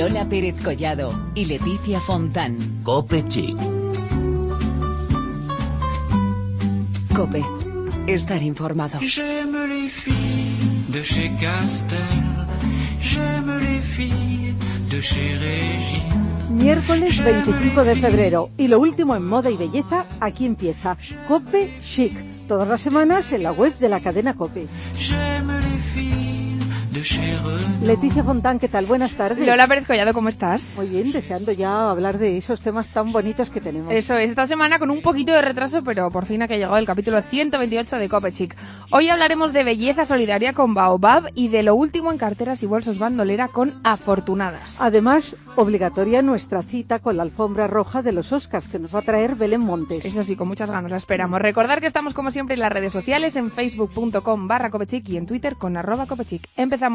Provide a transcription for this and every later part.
Lola Pérez Collado y Leticia Fontán. Cope Chic. Cope. Estar informado. J'aime les filles de chez Castel. J'aime les filles de chez Régine. Miércoles 25 de febrero y lo último en moda y belleza, aquí empieza Cope Chic, todas las semanas en la web de la cadena Cope. Leticia Fontán, ¿qué tal? Buenas tardes. Lola Pérez Collado, ¿cómo estás? Muy bien, deseando ya hablar de esos temas tan bonitos que tenemos. Eso es, esta semana con un poquito de retraso, pero por fin ha que llegado el capítulo 128 de Cope Chic. Hoy hablaremos de belleza solidaria con Baobab y de lo último en carteras y bolsos bandolera con Afortunadas. Además, obligatoria nuestra cita con la alfombra roja de los Oscars que nos va a traer Belén Montes. Eso sí, con muchas ganas la esperamos. Recordar que estamos como siempre en las redes sociales, en facebook.com barra copechic y en Twitter con arroba copechic. Empezamos.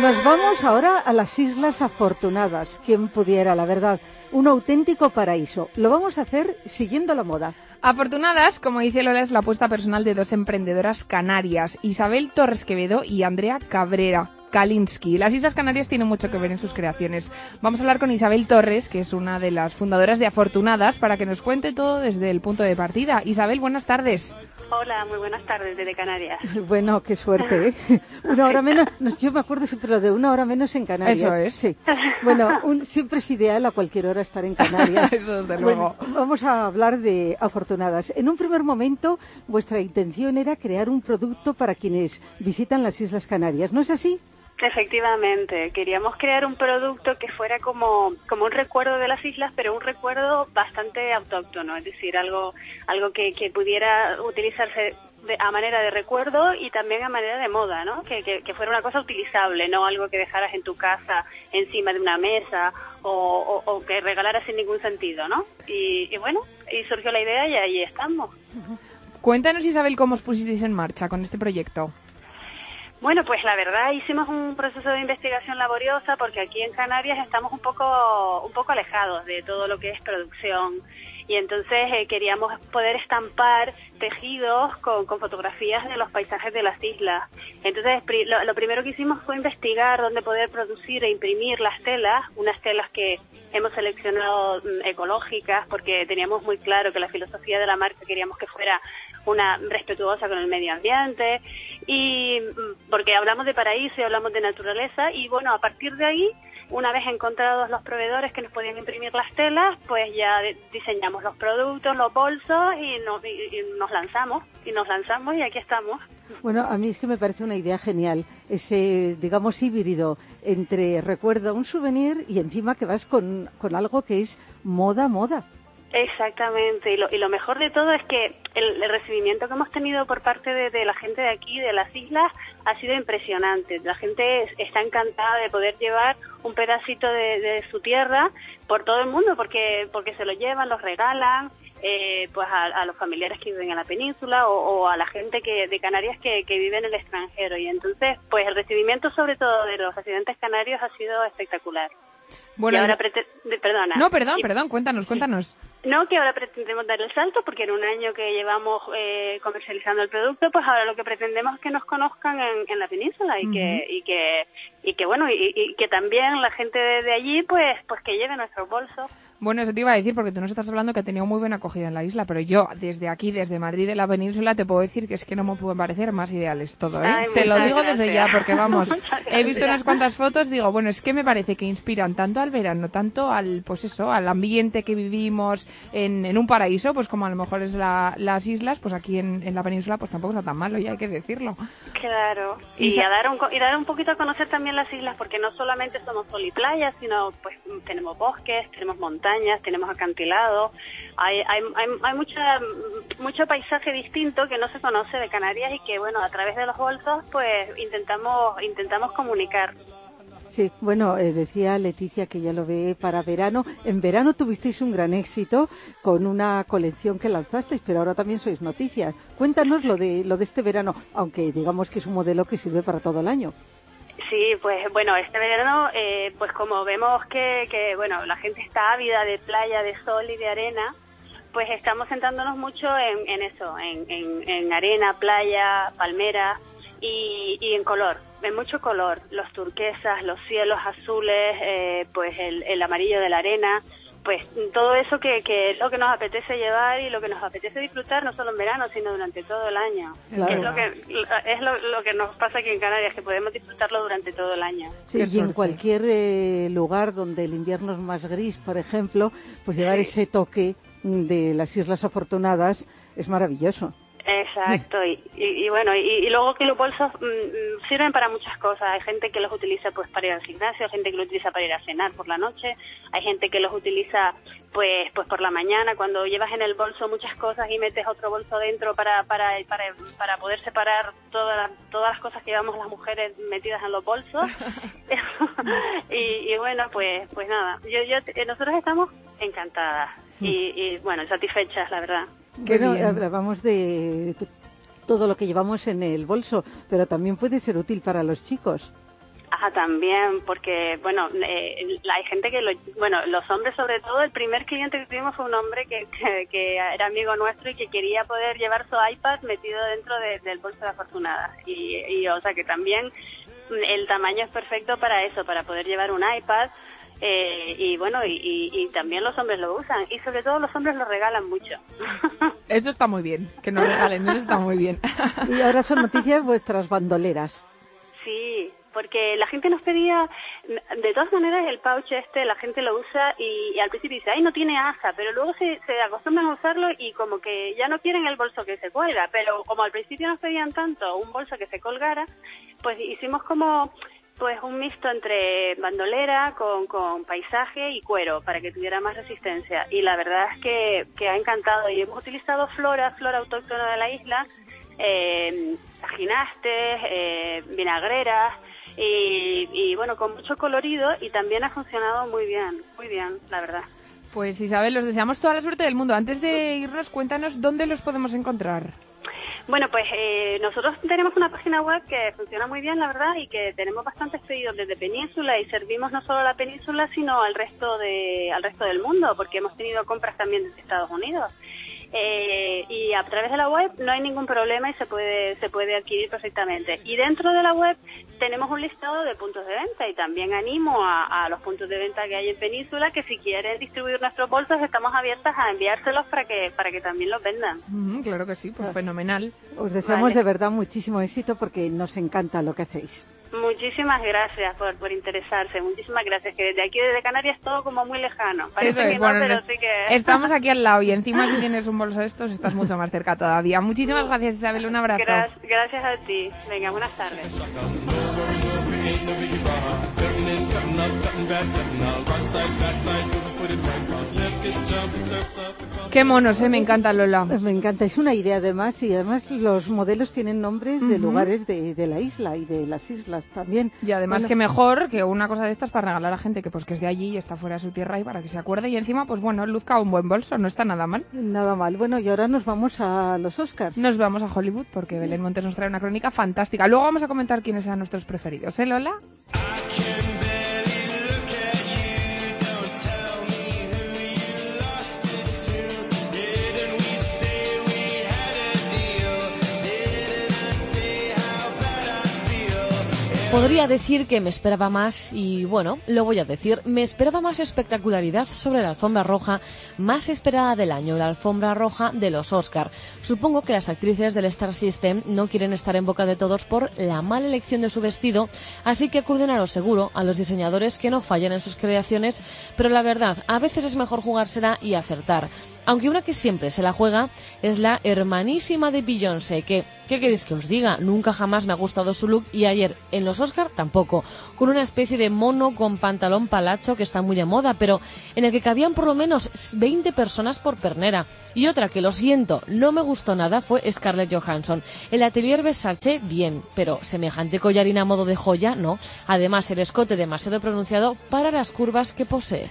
Nos vamos ahora a las Islas Afortunadas. Quien pudiera, la verdad, un auténtico paraíso. Lo vamos a hacer siguiendo la moda. Afortunadas, como dice Lola, es la apuesta personal de dos emprendedoras canarias, Isabel Torres Quevedo y Andrea Cabrera. Kalinsky. Las Islas Canarias tienen mucho que ver en sus creaciones. Vamos a hablar con Isabel Torres, que es una de las fundadoras de Afortunadas, para que nos cuente todo desde el punto de partida. Isabel, buenas tardes. Hola, muy buenas tardes desde Canarias. Bueno, qué suerte, ¿eh? Una hora menos, no, yo me acuerdo siempre lo de una hora menos en Canarias. Eso es. Sí. Bueno, un- siempre es ideal a cualquier hora estar en Canarias. Eso, desde Bueno, luego. vamos a hablar de afortunadas. En un primer momento, vuestra intención era crear un producto para quienes visitan las Islas Canarias, ¿no es así? Efectivamente, queríamos crear un producto que fuera como, como un recuerdo de las islas, pero un recuerdo bastante autóctono, es decir, algo, algo que, que pudiera utilizarse de- a manera de recuerdo y también a manera de moda, ¿no? Que, que, fuera una cosa utilizable, no algo que dejaras en tu casa encima de una mesa o, o- o que regalaras sin ningún sentido, ¿no? Y, y bueno, y surgió la idea y ahí estamos. Cuéntanos, Isabel, cómo os pusisteis en marcha con este proyecto. Bueno, pues la verdad hicimos un proceso de investigación laboriosa porque aquí en Canarias estamos un poco un poco alejados de todo lo que es producción y entonces eh, queríamos poder estampar tejidos con, fotografías de los paisajes de las islas. Entonces lo, lo primero que hicimos fue investigar dónde poder producir e imprimir las telas, unas telas que hemos seleccionado mm, ecológicas porque teníamos muy claro que la filosofía de la marca queríamos que fuera una respetuosa con el medio ambiente y mm, porque hablamos de paraíso y hablamos de naturaleza y bueno, a partir de ahí, una vez encontrados los proveedores que nos podían imprimir las telas, pues ya diseñamos los productos, los bolsos y, no- y- y nos lanzamos y nos lanzamos y aquí estamos. Bueno, a mí es que me parece una idea genial, ese, digamos, híbrido entre recuerda un souvenir y encima que vas con, con algo que es moda, moda. Exactamente, y lo, y lo mejor de todo es que el, el recibimiento que hemos tenido por parte de, de la gente de aquí, de las islas, ha sido impresionante. La gente es- está encantada de poder llevar un pedacito de, de su tierra por todo el mundo, porque, porque se lo llevan, los regalan, eh, pues a, a los familiares que viven en la península o, o a la gente que, de Canarias que, que vive en el extranjero. Y entonces, pues el recibimiento sobre todo de los residentes canarios ha sido espectacular. Bueno, y ahora perdona. No, perdón, perdón, cuéntanos, cuéntanos. no, que ahora pretendemos dar el salto porque en un año que llevamos eh, comercializando el producto, pues ahora lo que pretendemos es que nos conozcan en, en la península y que y que y que bueno y, y que también la gente de, de allí pues pues que lleve nuestros bolsos. Bueno, eso te iba a decir porque tú nos estás hablando que ha tenido muy buena acogida en la isla, pero yo desde aquí, desde Madrid de la península, te puedo decir que es que no me pueden parecer más ideales todo, ¿eh? Ay, te lo digo desde ya porque vamos, he visto unas cuantas fotos, digo, bueno, es que me parece que inspiran tanto al verano, tanto al, pues eso, al ambiente que vivimos en, en un paraíso, pues como a lo mejor es la- las islas, pues aquí en, en la península pues tampoco está tan malo, ya hay que decirlo. Claro. Y Y, a dar un y dar un poquito a conocer también las islas porque no solamente somos sol y playa, sino pues tenemos bosques, tenemos montañas, tenemos acantilados. Hay hay hay, hay mucha mucho paisaje distinto que no se conoce de Canarias y que bueno, a través de los bolsos pues intentamos intentamos comunicar. Sí, bueno, eh, decía Leticia que ya lo ve para verano. En verano tuvisteis un gran éxito con una colección que lanzasteis, pero ahora también sois noticias. Cuéntanos lo de lo de este verano, aunque digamos que es un modelo que sirve para todo el año. Sí, pues bueno, este verano, eh, pues como vemos que, que, bueno, la gente está ávida de playa, de sol y de arena, pues estamos sentándonos mucho en, eso, en, en, en arena, playa, palmera y, y en color, en mucho color, los turquesas, los cielos azules, eh, pues el, el amarillo de la arena, pues todo eso que, que es lo que nos apetece llevar y lo que nos apetece disfrutar no solo en verano sino durante todo el año. Claro. es lo que es lo, lo que nos pasa aquí en Canarias que podemos disfrutarlo durante todo el año. Sí, Qué y en cualquier eh, lugar donde el invierno es más gris, por ejemplo, pues llevar ese toque de las Islas Afortunadas es maravilloso. Exacto, y, y, y bueno, y, y luego que los bolsos mm, mm, sirven para muchas cosas. Hay gente que los utiliza pues para ir al gimnasio, hay gente que los utiliza para ir a cenar por la noche, hay gente que los utiliza pues pues por la mañana cuando llevas en el bolso muchas cosas y metes otro bolso dentro para para para, para poder separar todas las, todas las cosas que llevamos las mujeres metidas en los bolsos. y, y bueno, pues pues nada, yo, yo eh, nosotros estamos encantadas y, y bueno, satisfechas, la verdad. Bueno, bien. hablábamos de todo lo que llevamos en el bolso, pero también puede ser útil para los chicos. Ajá, también, porque, bueno, eh, hay gente que, lo, bueno, los hombres sobre todo, el primer cliente que tuvimos fue un hombre que, que, que era amigo nuestro y que quería poder llevar su iPad metido dentro de- del bolso de afortunada. Y, y, o sea, que también el tamaño es perfecto para eso, para poder llevar un iPad. Eh, y bueno, y, y- y también los hombres lo usan. Y sobre todo los hombres lo regalan mucho. Eso está muy bien, que nos regalen, eso está muy bien. Y ahora son noticias vuestras bandoleras. Sí, porque la gente nos pedía, de todas maneras el pouch este la gente lo usa y, y al principio dice, ay, no tiene asa, pero luego se, se acostumbran a usarlo y como que ya no quieren el bolso que se cuelga, pero como al principio nos pedían tanto un bolso que se colgara, pues hicimos como pues un mixto entre bandolera con, paisaje y cuero para que tuviera más resistencia y la verdad es que, ha encantado y hemos utilizado flora, flora autóctona de la isla eh, ginastes, eh, vinagreras y, y, bueno, con mucho colorido y también ha funcionado muy bien, muy bien, la verdad. Pues Isabel, os deseamos toda la suerte del mundo. Antes de irnos, cuéntanos dónde los podemos encontrar. Bueno, pues eh, nosotros tenemos una página web que funciona muy bien, la verdad, y que tenemos bastantes pedidos desde Península y servimos no solo a la Península, sino al resto de al resto del mundo, porque hemos tenido compras también desde Estados Unidos. Eh, y a través de la web no hay ningún problema y se puede se puede adquirir perfectamente. Y dentro de la web tenemos un listado de puntos de venta y también animo a, a los puntos de venta que hay en Península que si quieren distribuir nuestros bolsos estamos abiertas a enviárselos para que para que también los vendan. Mm, claro que sí, pues fenomenal. Os deseamos Vale. de verdad muchísimo éxito porque nos encanta lo que hacéis. Muchísimas gracias por, por interesarse, muchísimas gracias, que desde aquí, desde Canarias, todo como muy lejano. Parece Eso que es, no, bueno, pero nos- sí que... estamos aquí al lado y encima si tienes un bolso de estos estás mucho más cerca todavía. Muchísimas gracias Isabel, un abrazo. Gra- gracias a ti. Venga, buenas tardes. Qué monos, eh, me encanta Lola. Pues me encanta, es una idea además y además los modelos tienen nombres de lugares de, de la isla y de las islas también. Y además Bueno, que mejor que una cosa de estas para regalar a gente que pues que es de allí y está fuera de su tierra y para que se acuerde y encima pues bueno, luzca un buen bolso, no está nada mal. Nada mal. Bueno, y ahora nos vamos a los Oscars. Nos vamos a Hollywood porque Belén Montes nos trae una crónica fantástica. Luego vamos a comentar quiénes sean nuestros preferidos, ¿eh, Lola? Podría decir que me esperaba más y bueno, lo voy a decir, me esperaba más espectacularidad sobre la alfombra roja más esperada del año, la alfombra roja de los Oscar. Supongo que las actrices del Star System no quieren estar en boca de todos por la mala elección de su vestido, así que acuden a lo seguro, a los diseñadores que no fallan en sus creaciones, pero la verdad, a veces es mejor jugársela y acertar. Aunque una que siempre se la juega es la hermanísima de Beyoncé, que, ¿qué queréis que os diga? Nunca jamás me ha gustado su look y ayer en los Oscar tampoco, con una especie de mono con pantalón palacho que está muy de moda, pero en el que cabían por lo menos 20 personas por pernera. Y otra que lo siento, no me gustó nada fue Scarlett Johansson. El atelier Versace, bien, pero semejante collarín a modo de joya, no. Además, el escote demasiado pronunciado para las curvas que posee.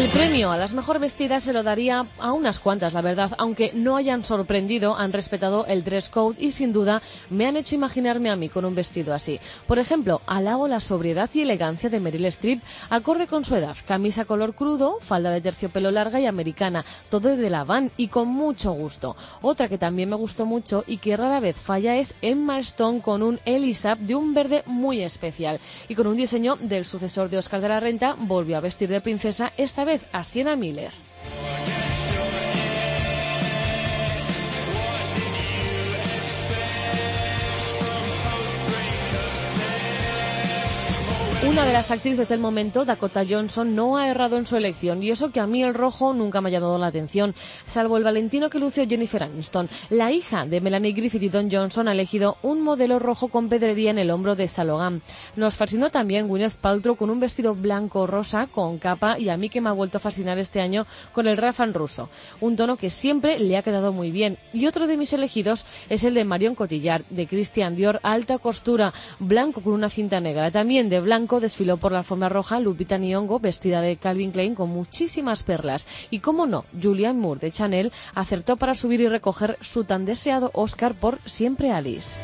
El premio a las mejor vestidas se lo daría a unas cuantas, la verdad, aunque no hayan sorprendido, han respetado el dress code y sin duda me han hecho imaginarme a mí con un vestido así. Por ejemplo, alabo la sobriedad y elegancia de Meryl Streep, acorde con su edad, camisa color crudo, falda de terciopelo larga y americana, todo de la van y con mucho gusto. Otra que también me gustó mucho y que rara vez falla es Emma Stone con un Elisab de un verde muy especial y con un diseño del sucesor de Oscar de la Renta, volvió a vestir de princesa esta vez a Sienna Miller. Una de las actrices del momento, Dakota Johnson, no ha errado en su elección y eso que a mí el rojo nunca me ha llamado la atención, salvo el valentino que lució Jennifer Aniston. La hija de Melanie Griffith y Don Johnson ha elegido un modelo rojo con pedrería en el hombro de Salogam. Nos fascinó también Gwyneth Paltrow con un vestido blanco rosa con capa y a mí que me ha vuelto a fascinar este año con el Rafan ruso, un tono que siempre le ha quedado muy bien. Y otro de mis elegidos es el de Marion Cotillard, de Christian Dior, alta costura, blanco con una cinta negra, también de blanco desfiló por la alfombra roja Lupita Nyong'o vestida de Calvin Klein con muchísimas perlas. Y cómo no, Julianne Moore de Chanel acertó para subir y recoger su tan deseado Oscar por Siempre Alice.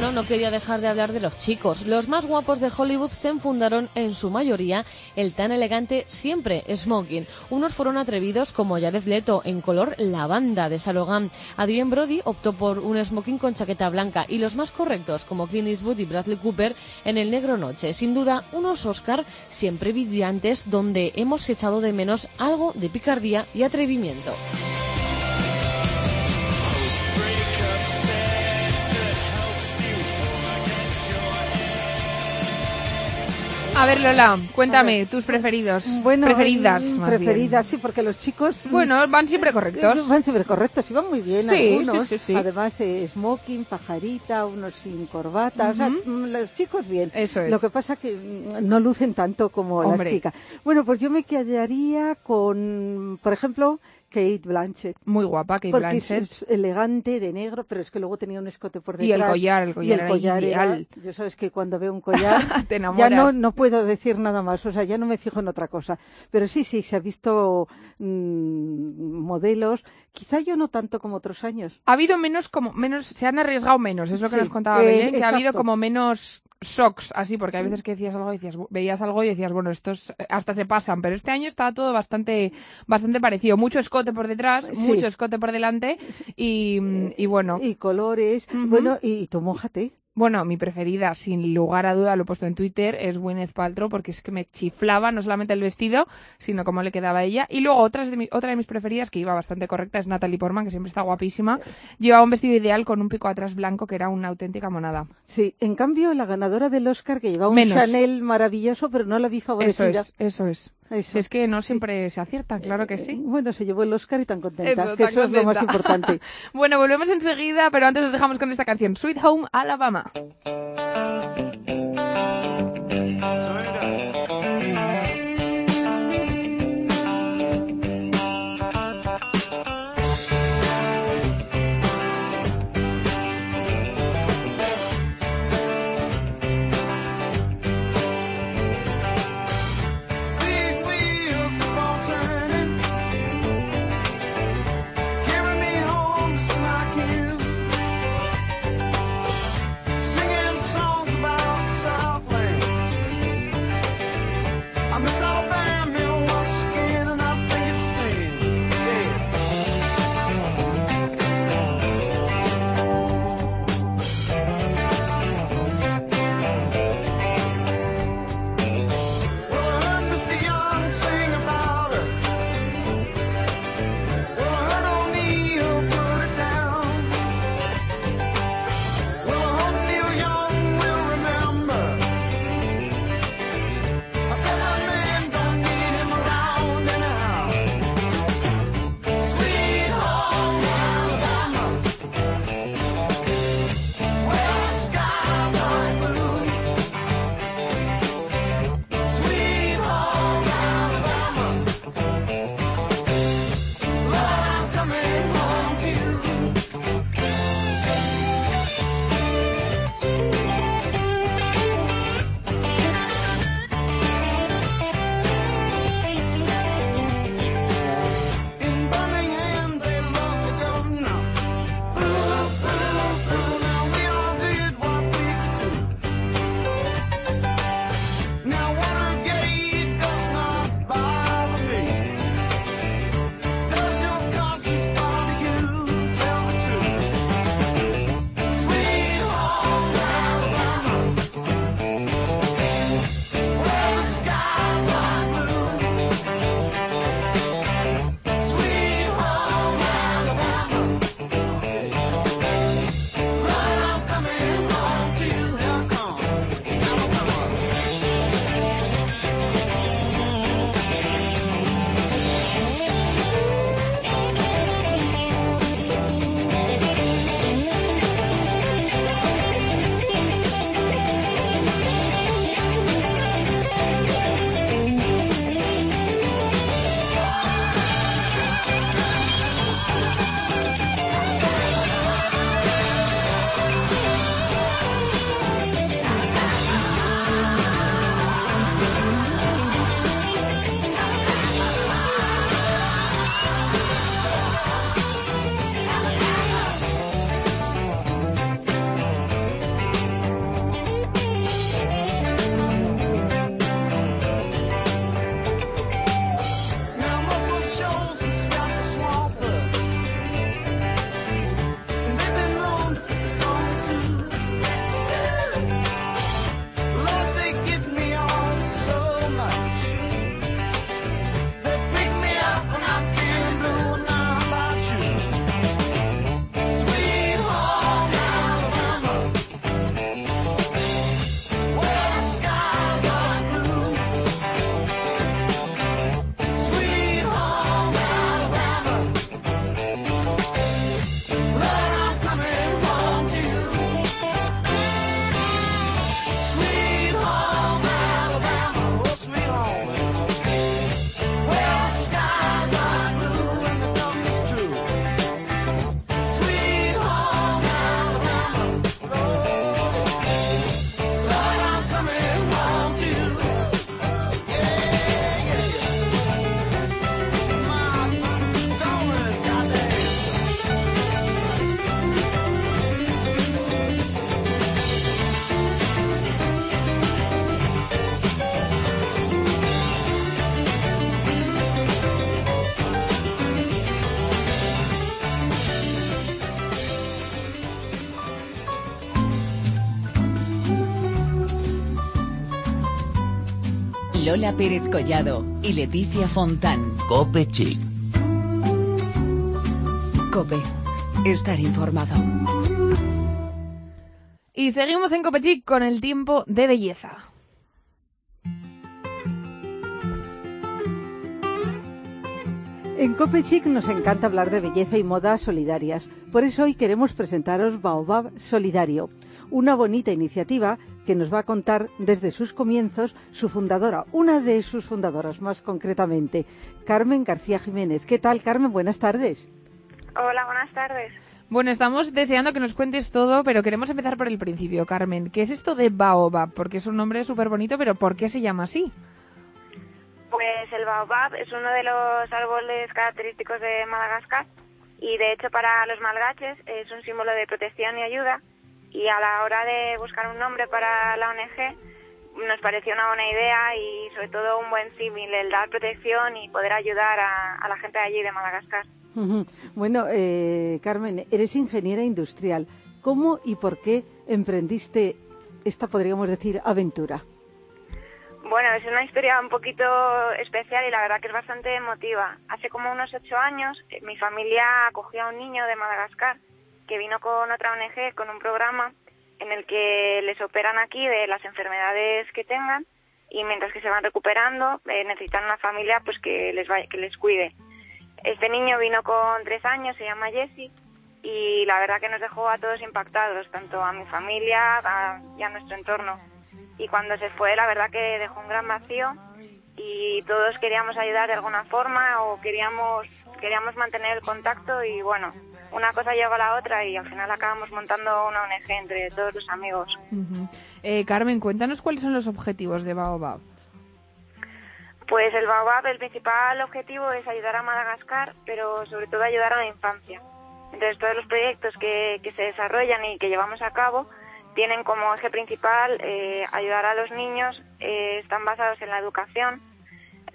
Bueno, no quería dejar de hablar de los chicos. Los más guapos de Hollywood se enfundaron en su mayoría el tan elegante siempre smoking. Unos fueron atrevidos como Jared Leto en color lavanda de Salogam. Adrien Brody optó por un smoking con chaqueta blanca y los más correctos como Clint Eastwood y Bradley Cooper en el negro noche. Sin duda, unos Oscar siempre brillantes donde hemos echado de menos algo de picardía y atrevimiento. A ver, Lola, cuéntame tus preferidos. Bueno, preferidas, más preferidas, sí, porque los chicos Bueno, van siempre correctos. Van siempre correctos y van muy bien Sí, algunos. sí, sí, sí. Además, eh, smoking, pajarita, unos sin corbata. O sea, mm, los chicos bien. Eso es. Lo que pasa que mm, no lucen tanto como Hombre. las chicas. Bueno, pues yo me quedaría con, por ejemplo, Kate Blanchett. Muy guapa, Kate porque Blanchett. es, es elegante de negro, pero es que luego tenía un escote por Y el detrás. collar, el Y collar el era collar era- ideal. yo sabes que cuando veo un collar Te ya no, no puedo decir nada más, o sea, ya no me fijo en otra cosa. Pero sí, sí, se ha visto mm, modelos, quizá yo no tanto como otros años. Ha habido menos, como menos, se han arriesgado menos, es lo que Sí, nos contaba eh, Belén, que ha habido como menos shocks, así, porque hay veces que decías algo, y decías, veías algo y decías, bueno, estos eh, hasta se pasan, pero este año estaba todo bastante, bastante parecido, mucho escote por detrás, Sí. mucho escote por delante, y, y bueno, Y colores, bueno, y, tú mójate. Bueno, mi preferida, sin lugar a duda, lo he puesto en Twitter, es Gwyneth Paltrow, porque es que me chiflaba no solamente el vestido, sino cómo le quedaba a ella. Y luego otras de mi- otra de mis preferidas, que iba bastante correcta, es Natalie Portman, que siempre está guapísima. Llevaba un vestido ideal con un pico atrás blanco, que era una auténtica monada. Sí, en cambio, la ganadora del Oscar, que llevaba un Menos. Chanel maravilloso, pero no la vi Eso favorecida. es, eso es. Eso. Es que no siempre se acierta, claro que sí. Bueno, se llevó el Oscar y tan contenta, Eso, que tan eso es lo más importante. Bueno, volvemos enseguida, pero antes os dejamos con esta canción, Sweet Home Alabama. Lola Pérez Collado y Leticia Fontán. Cope Chic. Cope. Estar informado. Y seguimos en Copechic con el tiempo de belleza. En Copechic nos encanta hablar de belleza y moda solidarias. Por eso hoy queremos presentaros Baobab Solidario, una bonita iniciativa que nos va a contar desde sus comienzos su fundadora, una de sus fundadoras más concretamente, Carmen García Jiménez. ¿Qué tal, Carmen? Buenas tardes. Hola, buenas tardes. Bueno, estamos deseando que nos cuentes todo, pero queremos empezar por el principio, Carmen. ¿Qué es esto de Baobab? Porque es un nombre súper bonito, pero ¿por qué se llama así? Pues el baobab es uno de los árboles característicos de Madagascar y de hecho para los malgaches es un símbolo de protección y ayuda y a la hora de buscar un nombre para la ONG nos pareció una buena idea y sobre todo un buen símil el dar protección y poder ayudar a, a la gente de allí de Madagascar. Bueno, eh, Carmen, eres ingeniera industrial. ¿Cómo y por qué emprendiste esta, podríamos decir, aventura? Bueno, es una historia un poquito especial y la verdad que es bastante emotiva. Hace como unos ocho años eh, mi familia acogió a un niño de Madagascar que vino con otra ONG, con un programa en el que les operan aquí de las enfermedades que tengan y mientras que se van recuperando eh, necesitan una familia pues que les vaya, que les cuide. Este niño vino con tres años, se llama Jesse y la verdad que nos dejó a todos impactados, tanto a mi familia a- y a nuestro entorno. Y cuando se fue, la verdad que dejó un gran vacío y todos queríamos ayudar de alguna forma o queríamos queríamos mantener el contacto y bueno, una cosa lleva a la otra y al final acabamos montando una ONG entre todos los amigos. Eh, Carmen, cuéntanos cuáles son los objetivos de Baobab. Pues el Baobab, el principal objetivo es ayudar a Madagascar, pero sobre todo ayudar a la infancia. Entonces todos los proyectos que, que se desarrollan y que llevamos a cabo tienen como eje principal eh, ayudar a los niños, eh, están basados en la educación,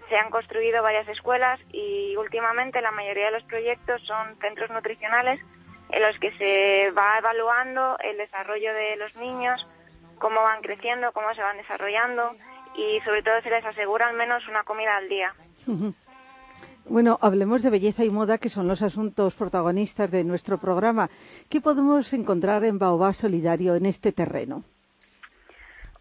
se han construido varias escuelas y últimamente la mayoría de los proyectos son centros nutricionales en los que se va evaluando el desarrollo de los niños, cómo van creciendo, cómo se van desarrollando y sobre todo se les asegura al menos una comida al día. Bueno, hablemos de belleza y moda, que son los asuntos protagonistas de nuestro programa. ¿Qué podemos encontrar en Baobab Solidario en este terreno?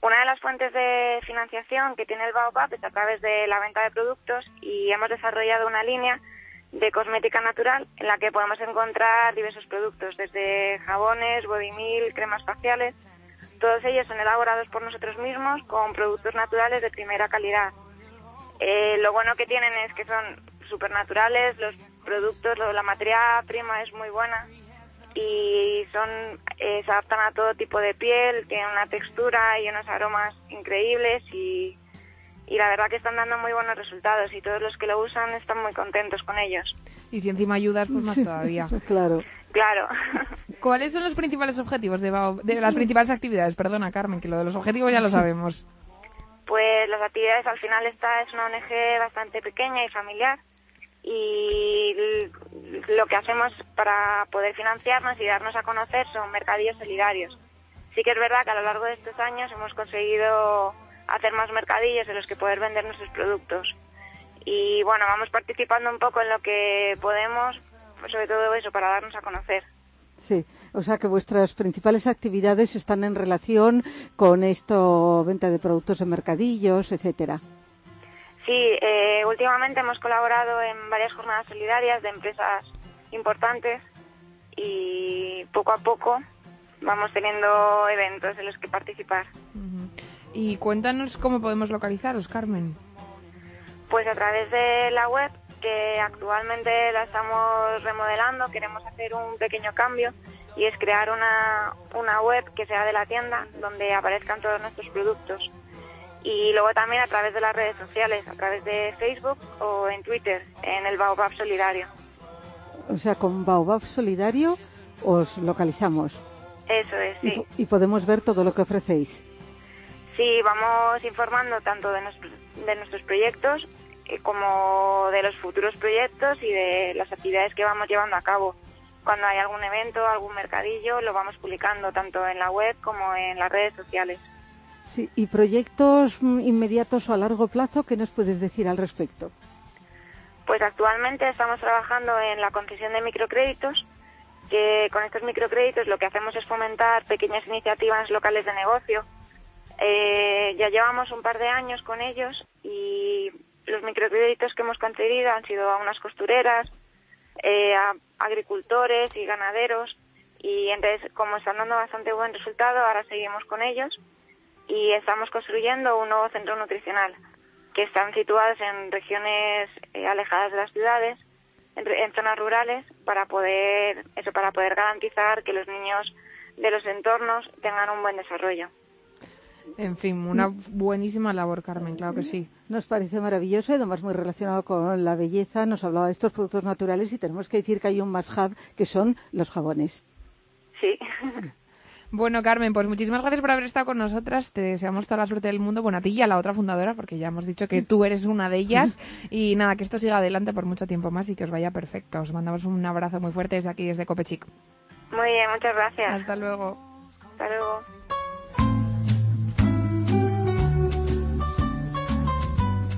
Una de las fuentes de financiación que tiene el Baobab es a través de la venta de productos y hemos desarrollado una línea de cosmética natural en la que podemos encontrar diversos productos, desde jabones, body milk, cremas faciales. Todos ellos son elaborados por nosotros mismos con productos naturales de primera calidad. Eh, lo bueno que tienen es que son súper naturales, los productos, la materia prima es muy buena y son eh, se adaptan a todo tipo de piel, tienen una textura y unos aromas increíbles y, y la verdad que están dando muy buenos resultados y todos los que lo usan están muy contentos con ellos. Y si encima ayudas, pues más todavía. Claro. Claro. ¿Cuáles son los principales objetivos de, Baobab? de las principales actividades? Perdona, Carmen, que lo de los objetivos ya lo sabemos. Pues las actividades al final esta es una ONG bastante pequeña y familiar y lo que hacemos para poder financiarnos y darnos a conocer son mercadillos solidarios. Sí que es verdad que a lo largo de estos años hemos conseguido hacer más mercadillos en los que poder vender nuestros productos. Y bueno, vamos participando un poco en lo que podemos, sobre todo eso, para darnos a conocer. Sí, o sea que vuestras principales actividades están en relación con esto, venta de productos en mercadillos, etcétera. Sí, eh, últimamente hemos colaborado en varias jornadas solidarias de empresas importantes y poco a poco vamos teniendo eventos en los que participar. Y cuéntanos cómo podemos localizaros, Carmen. Pues a través de la web, que actualmente la estamos remodelando, queremos hacer un pequeño cambio y es crear una, una web que sea de la tienda donde aparezcan todos nuestros productos. Y luego también a través de las redes sociales, a través de Facebook o en Twitter, en el Baobab Solidario. O sea, con Baobab Solidario os localizamos Eso es, sí. y podemos ver todo lo que ofrecéis. Sí, vamos informando tanto de, nuestros de nuestros proyectos eh, como de los futuros proyectos y de las actividades que vamos llevando a cabo. Cuando hay algún evento, algún mercadillo, lo vamos publicando tanto en la web como en las redes sociales. Sí, ¿y proyectos mm, inmediatos o a largo plazo qué nos puedes decir al respecto? Pues actualmente estamos trabajando en la concesión de microcréditos, que con estos microcréditos lo que hacemos es fomentar pequeñas iniciativas locales de negocio. Eh, ya llevamos un par de años con ellos y los microcréditos que hemos concedido han sido a unas costureras, eh, a agricultores y ganaderos y entonces como están dando bastante buen resultado ahora seguimos con ellos y estamos construyendo un nuevo centro nutricional que están situados en regiones eh, alejadas de las ciudades, en, en, zonas rurales, para poder eso, para poder garantizar que los niños de los entornos tengan un buen desarrollo. En fin, una buenísima labor, Carmen, claro que sí. Nos parece maravilloso y además muy relacionado con la belleza. Nos hablaba de estos productos naturales y tenemos que decir que hay un más hub que son los jabones. Sí. Bueno, Carmen, pues muchísimas gracias por haber estado con nosotras. Te deseamos toda la suerte del mundo. Bueno, a ti y a la otra fundadora, porque ya hemos dicho que tú eres una de ellas. Y nada, que esto siga adelante por mucho tiempo más y que os vaya perfecto. Os mandamos un abrazo muy fuerte desde aquí, desde Copechic. Muy bien, muchas gracias. Hasta luego. Hasta luego.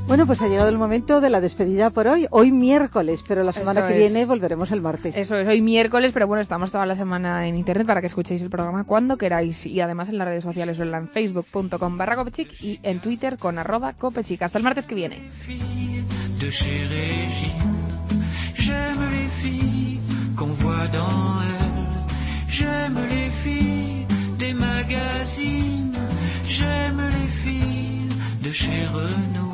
Bueno, pues ha llegado el momento de la despedida por hoy. Hoy miércoles, pero la semana Eso que es. viene volveremos el martes. Eso es hoy miércoles, pero bueno, estamos toda la semana en internet para que escuchéis el programa cuando queráis y además en las redes sociales o en facebook.com barra copechic y en Twitter con arroba copechic. Hasta el martes que viene. de chez Renault.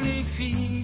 les filles